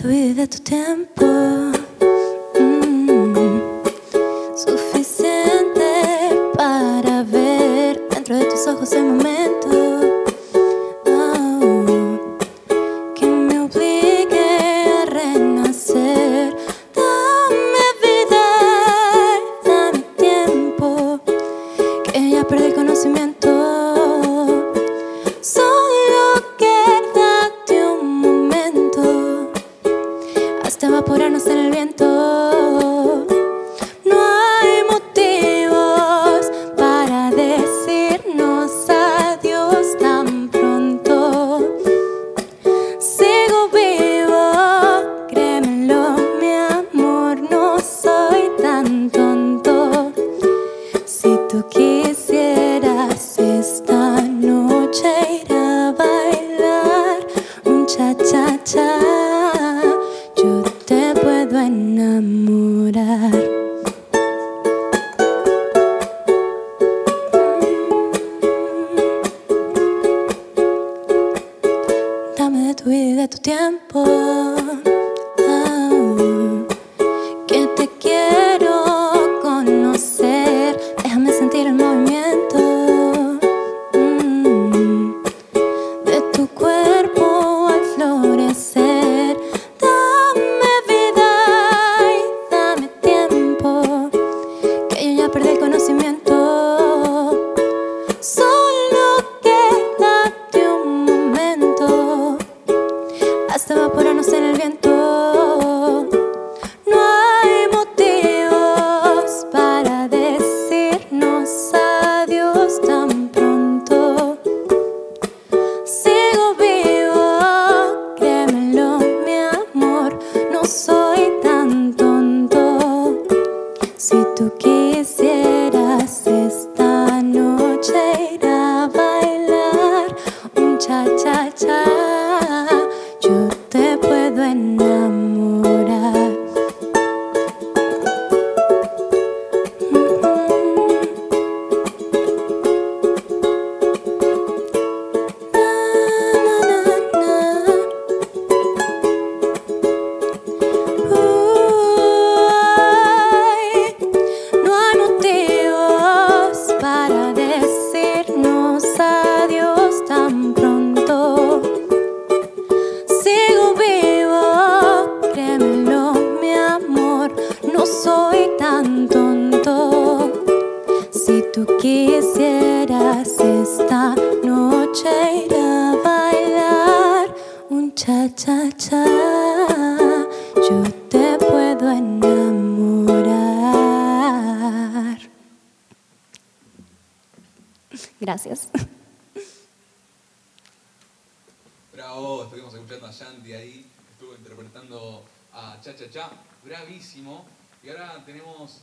tu vida tu tiempo. Mm. Suficiente para ver dentro de tus ojos el momento. Puedo enamorar. Tu vida y de tu tiempo. Ah, que te quiero conocer. Déjame sentir el movimiento hasta evaporarnos en el viento. No hay motivos para decirnos adiós tan pronto. Sigo vivo, créemelo, mi amor, no soy tan tonto. Si tú quisieras esta noche ir a bailar un cha-cha-cha, yo quisieras esta noche ir a bailar un cha-cha-cha, yo te puedo enamorar. Gracias. Bravo, estuvimos escuchando a Shanti ahí, estuvo interpretando a Cha Cha Cha, bravísimo. Y ahora tenemos